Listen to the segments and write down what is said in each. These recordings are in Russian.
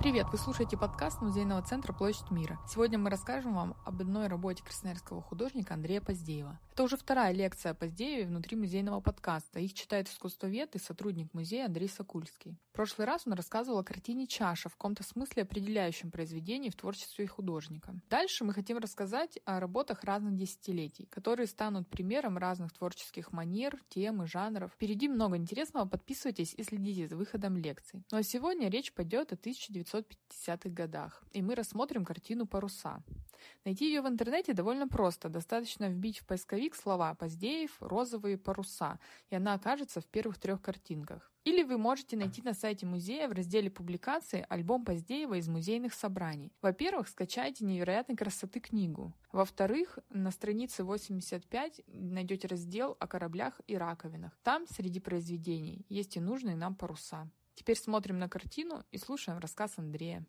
Привет! Вы слушаете подкаст Музейного центра «Площадь мира». Сегодня мы расскажем вам об одной работе красноярского художника Андрея Поздеева. Это уже вторая лекция о Поздееве внутри музейного подкаста. Их читает искусствовед и сотрудник музея Андрей Сокульский. Прошлый раз он рассказывал о картине «Чаша», в каком-то смысле определяющем произведении в творчестве художника. Дальше мы хотим рассказать о работах разных десятилетий, которые станут примером разных творческих манер, тем и жанров. Впереди много интересного, подписывайтесь и следите за выходом лекций. Ну а сегодня речь пойдет о 1950-х годах, и мы рассмотрим картину «Паруса». Найти ее в интернете довольно просто, достаточно вбить в поисковик слова «Поздеев», «Розовые паруса», и она окажется в первых трех картинках. Или вы можете найти на сайте музея в разделе публикации альбом Поздеева из музейных собраний. Во-первых, скачайте невероятной красоты книгу. Во-вторых, на странице 85 найдете раздел о кораблях и раковинах. Там среди произведений есть и нужные нам паруса. Теперь смотрим на картину и слушаем рассказ Андрея.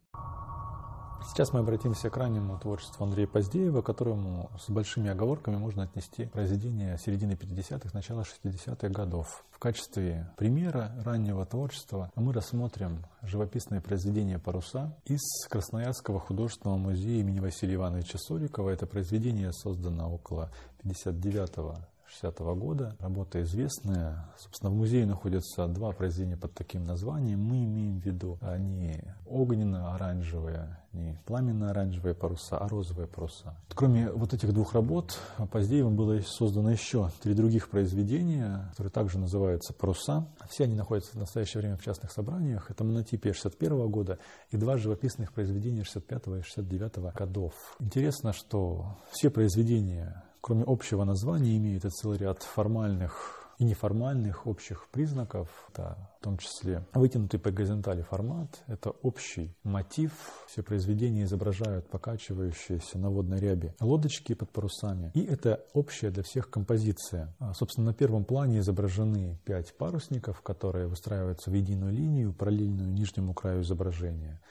Сейчас мы обратимся к раннему творчеству Андрея Поздеева, которому с большими оговорками можно отнести произведения середины 50-х, начала 60-х годов. В качестве примера раннего творчества мы рассмотрим живописное произведение «Паруса» из Красноярского художественного музея имени Василия Ивановича Сорикова. Это произведение создано около 59 60 -го года. Работа известная. Собственно, в музее находятся два произведения под таким названием. Мы имеем в виду не огненно-оранжевые, не пламенно-оранжевые паруса, а розовые паруса. Кроме вот этих двух работ, позднее было создано еще три других произведения, которые также называются «Паруса». Все они находятся в настоящее время в частных собраниях. Это монотипия 61 года и два живописных произведения 65 и 69 годов. Интересно, что все произведения кроме общего названия, имеет и целый ряд формальных и неформальных общих признаков, это в том числе вытянутый по горизонтали формат, это общий мотив. Все произведения изображают покачивающиеся на водной рябе лодочки под парусами. И это общая для всех композиция. А, собственно, на первом плане изображены пять парусников, которые выстраиваются в единую линию, параллельную нижнему краю изображения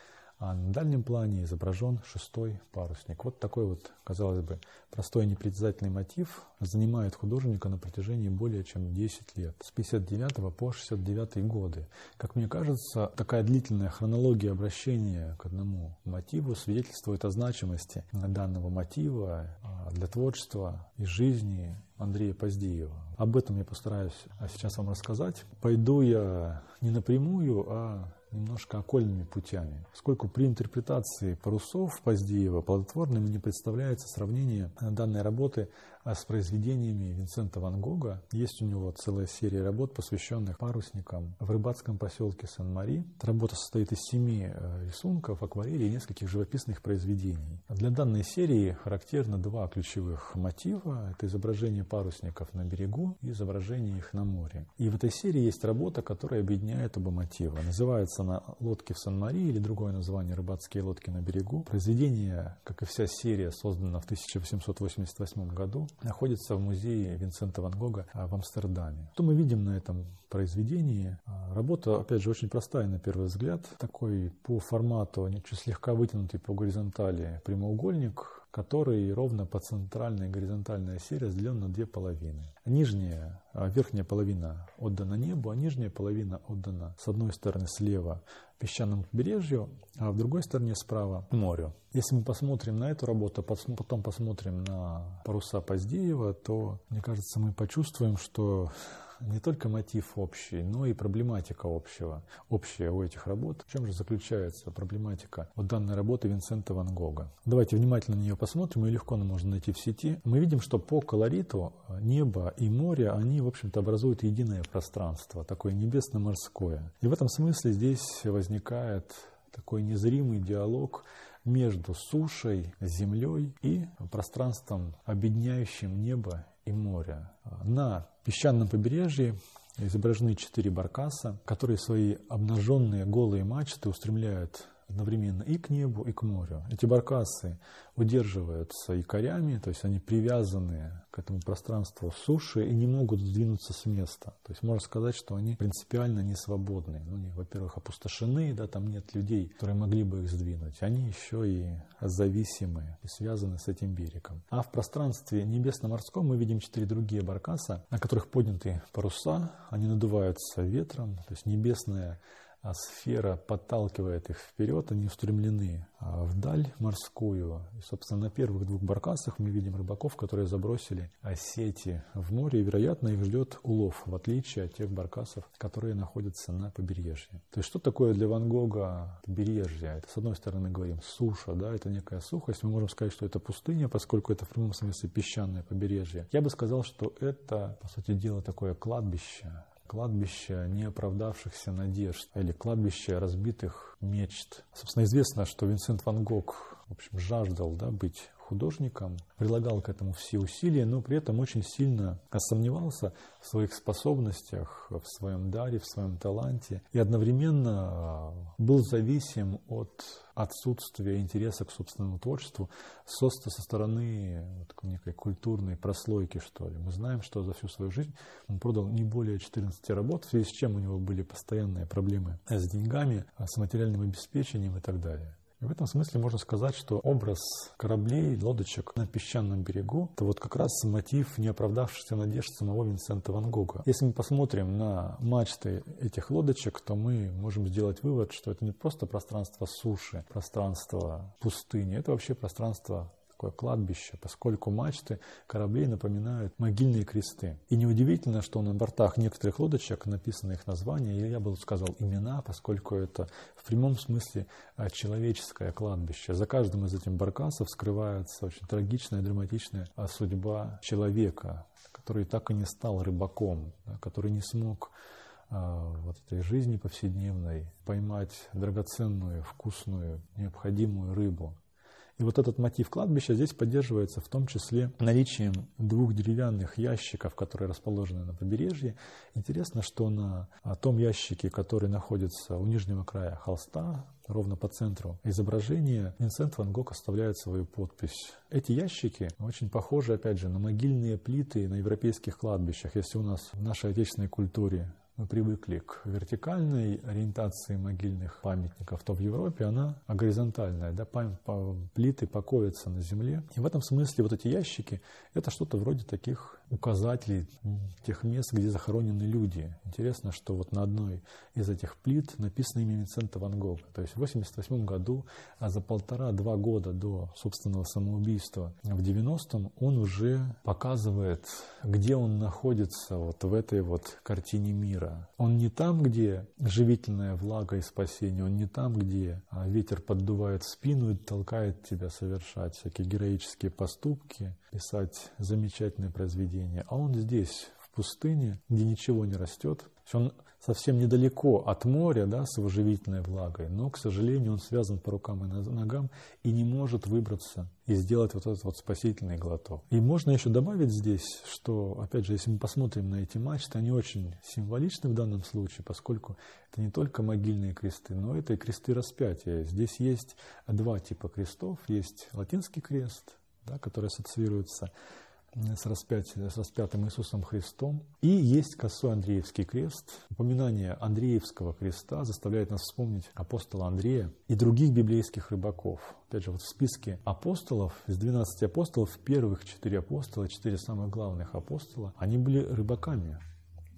а на дальнем плане изображен шестой парусник. Вот такой вот, казалось бы, простой непритязательный мотив занимает художника на протяжении более чем 10 лет, с 59 по 69 годы. Как мне кажется, такая длительная хронология обращения к одному мотиву свидетельствует о значимости данного мотива а, для творчества и жизни Андрея Поздеева. Об этом я постараюсь сейчас вам рассказать. Пойду я не напрямую, а немножко окольными путями. Поскольку при интерпретации парусов Поздеева плодотворным не представляется сравнение данной работы а с произведениями Винсента Ван Гога. Есть у него целая серия работ, посвященных парусникам в рыбацком поселке Сан-Мари. Эта работа состоит из семи э, рисунков, акварелей и нескольких живописных произведений. Для данной серии характерно два ключевых мотива. Это изображение парусников на берегу и изображение их на море. И в этой серии есть работа, которая объединяет оба мотива. Называется она «Лодки в Сан-Мари» или другое название «Рыбацкие лодки на берегу». Произведение, как и вся серия, создано в 1888 году находится в музее Винсента Ван Гога а, в Амстердаме. Что мы видим на этом произведении? А, работа, опять же, очень простая на первый взгляд. Такой по формату, чуть слегка вытянутый по горизонтали прямоугольник, который ровно по центральной горизонтальной оси разделен на две половины. Нижняя, а, верхняя половина отдана небу, а нижняя половина отдана с одной стороны слева песчаному побережью, а в другой стороне справа морю. Если мы посмотрим на эту работу, потом посмотрим на паруса Поздеева, то, мне кажется, мы почувствуем, что не только мотив общий, но и проблематика общего, общая у этих работ. В чем же заключается проблематика вот данной работы Винсента Ван Гога? Давайте внимательно на нее посмотрим, ее легко можно найти в сети. Мы видим, что по колориту небо и море, они, в общем-то, образуют единое пространство, такое небесно-морское. И в этом смысле здесь возникает такой незримый диалог между сушей, землей и пространством, объединяющим небо и море. На песчаном побережье изображены четыре баркаса, которые свои обнаженные голые мачты устремляют одновременно и к небу, и к морю. Эти баркасы удерживаются якорями, то есть они привязаны к этому пространству суши и не могут сдвинуться с места. То есть можно сказать, что они принципиально не свободны. Ну, они, во-первых, опустошены, да, там нет людей, которые могли бы их сдвинуть. Они еще и зависимы и связаны с этим берегом. А в пространстве небесно-морском мы видим четыре другие баркаса, на которых подняты паруса, они надуваются ветром, то есть небесное сфера подталкивает их вперед, они устремлены а, вдаль морскую. И, собственно, на первых двух баркасах мы видим рыбаков, которые забросили сети в море, и, вероятно, их ждет улов, в отличие от тех баркасов, которые находятся на побережье. То есть, что такое для Ван Гога побережье? Это, с одной стороны, мы говорим, суша, да, это некая сухость. Мы можем сказать, что это пустыня, поскольку это в прямом смысле песчаное побережье. Я бы сказал, что это, по сути дела, такое кладбище, кладбище неоправдавшихся надежд или кладбище разбитых мечт. Собственно, известно, что Винсент Ван Гог в общем, жаждал да, быть художником, прилагал к этому все усилия, но при этом очень сильно сомневался в своих способностях, в своем даре, в своем таланте и одновременно а, был зависим от отсутствия интереса к собственному творчеству со, со стороны такой некой культурной прослойки, что ли. Мы знаем, что за всю свою жизнь он продал не более 14 работ, в связи с чем у него были постоянные проблемы с деньгами, с материальным обеспечением и так далее. В этом смысле можно сказать, что образ кораблей, лодочек на песчаном берегу – это вот как раз мотив неоправдавшихся надежд самого Винсента Ван Гога. Если мы посмотрим на мачты этих лодочек, то мы можем сделать вывод, что это не просто пространство суши, пространство пустыни, это вообще пространство такое кладбище, поскольку мачты кораблей напоминают могильные кресты. И неудивительно, что на бортах некоторых лодочек написаны их названия, или я бы сказал имена, поскольку это в прямом смысле а, человеческое кладбище. За каждым из этих баркасов скрывается очень трагичная, драматичная а, судьба человека, который так и не стал рыбаком, который не смог а, вот этой жизни повседневной поймать драгоценную, вкусную, необходимую рыбу. И вот этот мотив кладбища здесь поддерживается в том числе наличием двух деревянных ящиков, которые расположены на побережье. Интересно, что на том ящике, который находится у нижнего края холста, ровно по центру изображения, Винсент Ван Гог оставляет свою подпись. Эти ящики очень похожи, опять же, на могильные плиты на европейских кладбищах. Если у нас в нашей отечественной культуре мы привыкли к вертикальной ориентации могильных памятников, то в Европе она горизонтальная. Да, плиты покоятся на земле. И в этом смысле вот эти ящики – это что-то вроде таких указателей тех мест, где захоронены люди. Интересно, что вот на одной из этих плит написано имя Винсента Ван Гога. То есть в 1988 году, а за полтора-два года до собственного самоубийства в 90-м, он уже показывает, где он находится вот в этой вот картине мира. Он не там, где живительная влага и спасение, он не там, где а, ветер поддувает спину и толкает тебя совершать всякие героические поступки, писать замечательные произведения. А он здесь, в пустыне, где ничего не растет. Он совсем недалеко от моря, да, с его влагой, но, к сожалению, он связан по рукам и ногам и не может выбраться и сделать вот этот вот спасительный глоток. И можно еще добавить здесь, что, опять же, если мы посмотрим на эти мачты, они очень символичны в данном случае, поскольку это не только могильные кресты, но это и кресты распятия. Здесь есть два типа крестов. Есть латинский крест, да, который ассоциируется с, распятием, с распятым Иисусом Христом. И есть косой Андреевский крест. Упоминание Андреевского креста заставляет нас вспомнить апостола Андрея и других библейских рыбаков. Опять же, вот в списке апостолов, из 12 апостолов, первых четыре апостола, четыре самых главных апостола, они были рыбаками.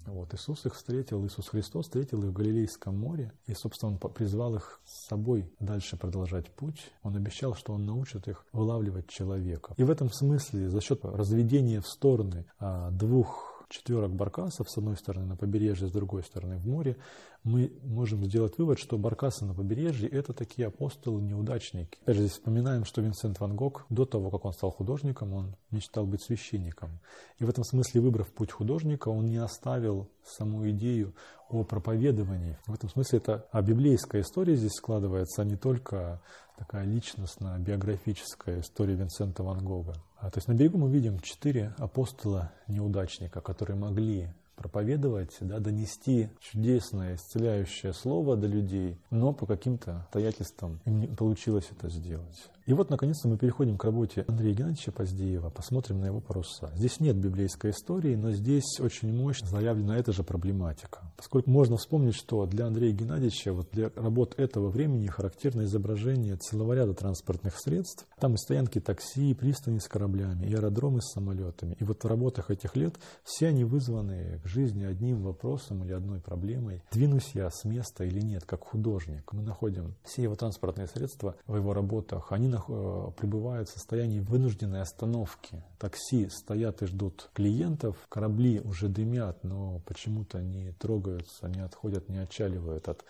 Вот, Иисус их встретил, Иисус Христос встретил их в Галилейском море, и, собственно, Он призвал их с собой дальше продолжать путь. Он обещал, что Он научит их вылавливать человека. И в этом смысле, за счет разведения в стороны а, двух четверок баркасов, с одной стороны на побережье, с другой стороны в море, мы можем сделать вывод, что баркасы на побережье – это такие апостолы-неудачники. Опять же, здесь вспоминаем, что Винсент Ван Гог до того, как он стал художником, он мечтал быть священником. И в этом смысле, выбрав путь художника, он не оставил саму идею о проповедовании. В этом смысле это а библейская история здесь складывается, а не только такая личностная, биографическая история Винсента Ван Гога. А, то есть на берегу мы видим четыре апостола-неудачника, которые могли проповедовать, да, донести чудесное, исцеляющее слово до людей, но по каким-то обстоятельствам им не получилось это сделать. И вот, наконец-то, мы переходим к работе Андрея Геннадьевича Поздеева, посмотрим на его паруса. Здесь нет библейской истории, но здесь очень мощно заявлена эта же проблематика. Поскольку можно вспомнить, что для Андрея Геннадьевича, вот для работ этого времени характерно изображение целого ряда транспортных средств. Там и стоянки такси, и пристани с кораблями, и аэродромы с самолетами. И вот в работах этих лет все они вызваны жизни одним вопросом или одной проблемой, двинусь я с места или нет, как художник. Мы находим все его транспортные средства в его работах, они э, пребывают в состоянии вынужденной остановки. Такси стоят и ждут клиентов, корабли уже дымят, но почему-то не трогаются, не отходят, не отчаливают от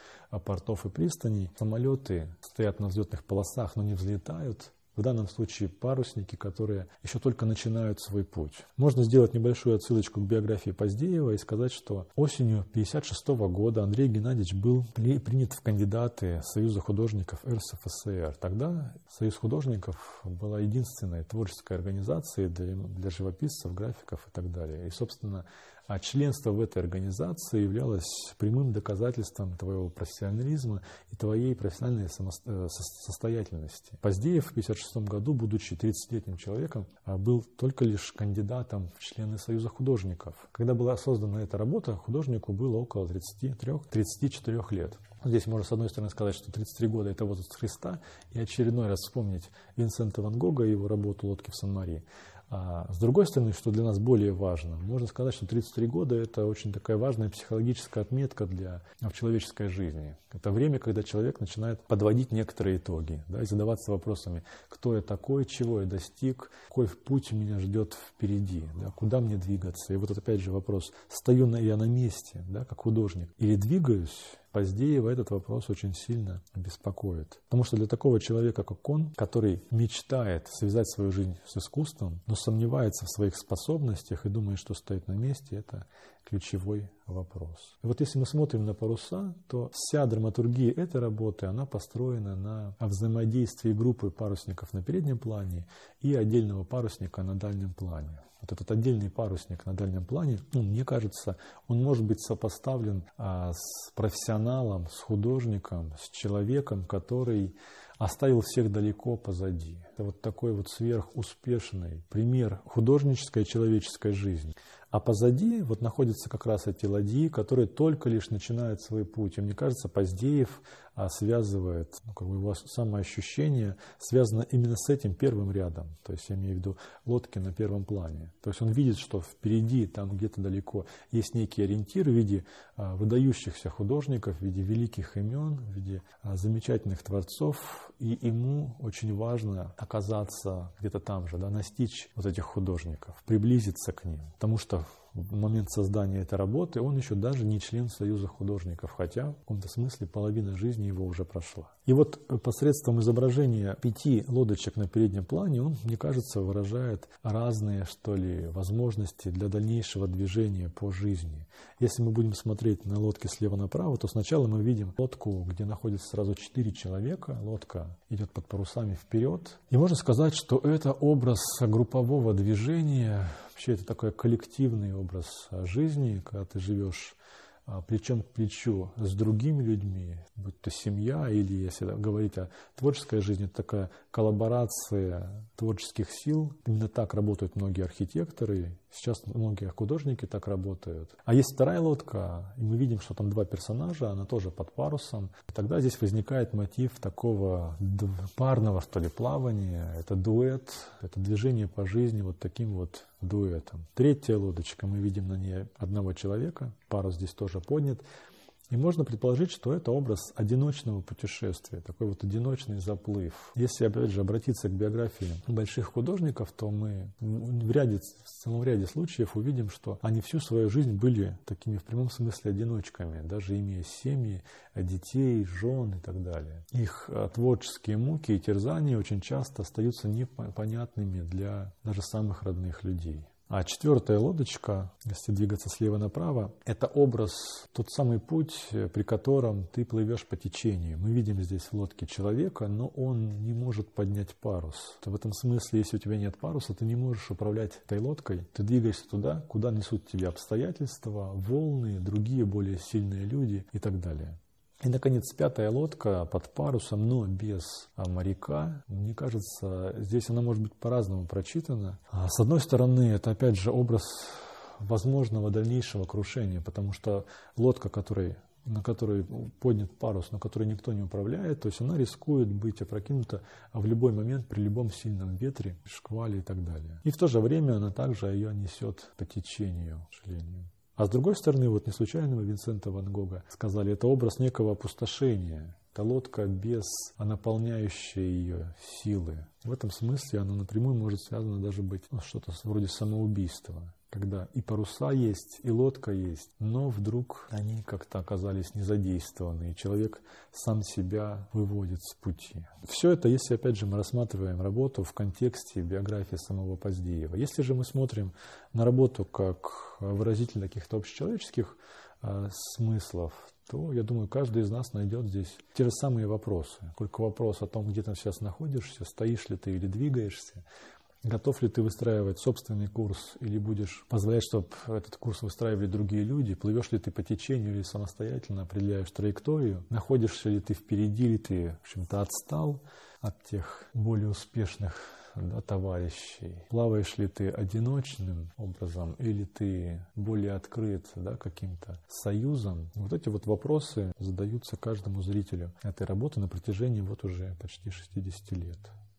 портов и пристаней. Самолеты стоят на взлетных полосах, но не взлетают. В данном случае парусники, которые еще только начинают свой путь. Можно сделать небольшую отсылочку к биографии Поздеева и сказать, что осенью 1956 года Андрей Геннадьевич был принят в кандидаты Союза художников РСФСР. Тогда Союз художников была единственной творческой организацией для, для живописцев, графиков и так далее. И, собственно, а членство в этой организации являлось прямым доказательством твоего профессионализма и твоей профессиональной э, состоятельности. Поздеев в 1956 году, будучи 30-летним человеком, а, был только лишь кандидатом в члены Союза художников. Когда была создана эта работа, художнику было около 33-34 лет. Здесь можно, с одной стороны, сказать, что 33 года – это возраст Христа, и очередной раз вспомнить Винсента Ван Гога и его работу «Лодки в Сан-Мари». А с другой стороны, что для нас более важно, можно сказать, что 33 года – это очень такая важная психологическая отметка для, в человеческой жизни. Это время, когда человек начинает подводить некоторые итоги да, и задаваться вопросами, кто я такой, чего я достиг, какой путь меня ждет впереди, да, куда мне двигаться. И вот опять же вопрос, стою я на месте, да, как художник, или двигаюсь, Поздеева этот вопрос очень сильно беспокоит. Потому что для такого человека, как он, который мечтает связать свою жизнь с искусством, но сомневается в своих способностях и думает, что стоит на месте, это ключевой вопрос. И вот если мы смотрим на паруса, то вся драматургия этой работы, она построена на взаимодействии группы парусников на переднем плане и отдельного парусника на дальнем плане вот этот отдельный парусник на дальнем плане, ну, мне кажется, он может быть сопоставлен а, с профессионалом, с художником, с человеком, который оставил всех далеко позади. Это вот такой вот сверхуспешный пример художнической человеческой жизни. А позади вот находятся как раз эти ладьи, которые только лишь начинают свой путь. И мне кажется, Поздеев а, связывает, ну, как бы его самоощущение связано именно с этим первым рядом. То есть я имею в виду лодки на первом плане. То есть он видит, что впереди, там где-то далеко, есть некий ориентир в виде а, выдающихся художников, в виде великих имен, в виде а, замечательных творцов. И ему очень важно оказаться где-то там же, да, настичь вот этих художников, приблизиться к ним. Потому что в момент создания этой работы он еще даже не член Союза художников, хотя в каком-то смысле половина жизни его уже прошла. И вот посредством изображения пяти лодочек на переднем плане он, мне кажется, выражает разные, что ли, возможности для дальнейшего движения по жизни. Если мы будем смотреть на лодки слева направо, то сначала мы видим лодку, где находится сразу четыре человека. Лодка идет под парусами вперед. И можно сказать, что это образ группового движения, Вообще это такой коллективный образ жизни, когда ты живешь а, плечом к плечу с другими людьми, будь то семья или, если говорить о творческой жизни, это такая коллаборация творческих сил. Именно так работают многие архитекторы, сейчас многие художники так работают. А есть вторая лодка, и мы видим, что там два персонажа, она тоже под парусом. И тогда здесь возникает мотив такого парного, что ли, плавания. Это дуэт, это движение по жизни вот таким вот дуэтом. Третья лодочка, мы видим на ней одного человека, парус здесь тоже поднят. И можно предположить, что это образ одиночного путешествия, такой вот одиночный заплыв. Если, опять же, обратиться к биографии больших художников, то мы в, ряде, в целом ряде случаев увидим, что они всю свою жизнь были такими в прямом смысле одиночками, даже имея семьи, детей, жен и так далее. Их э, творческие муки и терзания очень часто остаются непонятными для даже самых родных людей. А четвертая лодочка, если двигаться слева направо, это образ, тот самый путь, при котором ты плывешь по течению. Мы видим здесь в лодке человека, но он не может поднять парус. В этом смысле, если у тебя нет паруса, ты не можешь управлять этой лодкой. Ты двигаешься туда, куда несут тебя обстоятельства, волны, другие более сильные люди и так далее. И, наконец, пятая лодка под парусом, но без а, моряка. Мне кажется, здесь она может быть по-разному прочитана. А, с одной стороны, это опять же образ возможного дальнейшего крушения, потому что лодка, которой, на которой поднят парус, на которой никто не управляет, то есть она рискует быть опрокинута в любой момент при любом сильном ветре, шквале и так далее. И в то же время она также ее несет по течению, к сожалению. А с другой стороны, вот не случайно мы Винсента Ван Гога сказали, это образ некого опустошения, это лодка без наполняющей ее силы. В этом смысле она напрямую может связана даже быть ну, что-то вроде самоубийства когда и паруса есть, и лодка есть, но вдруг они как-то оказались не задействованы, и человек сам себя выводит с пути. Все это, если опять же мы рассматриваем работу в контексте биографии самого Поздеева. Если же мы смотрим на работу как выразитель каких-то общечеловеческих э, смыслов, то, я думаю, каждый из нас найдет здесь те же самые вопросы. Только вопрос о том, где ты сейчас находишься, стоишь ли ты или двигаешься, Готов ли ты выстраивать собственный курс или будешь позволять, чтобы этот курс выстраивали другие люди? Плывешь ли ты по течению или самостоятельно определяешь траекторию? Находишься ли ты впереди или ты, в общем-то, отстал от тех более успешных да, товарищей? Плаваешь ли ты одиночным образом или ты более открыт да, каким-то союзом? Вот эти вот вопросы задаются каждому зрителю этой работы на протяжении вот уже почти 60 лет.